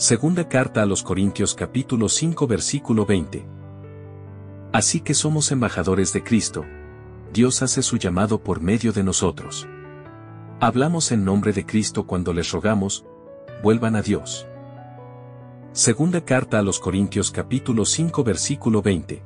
Segunda carta a los Corintios capítulo 5 versículo 20. Así que somos embajadores de Cristo. Dios hace su llamado por medio de nosotros. Hablamos en nombre de Cristo cuando les rogamos, vuelvan a Dios. Segunda carta a los Corintios capítulo 5 versículo 20.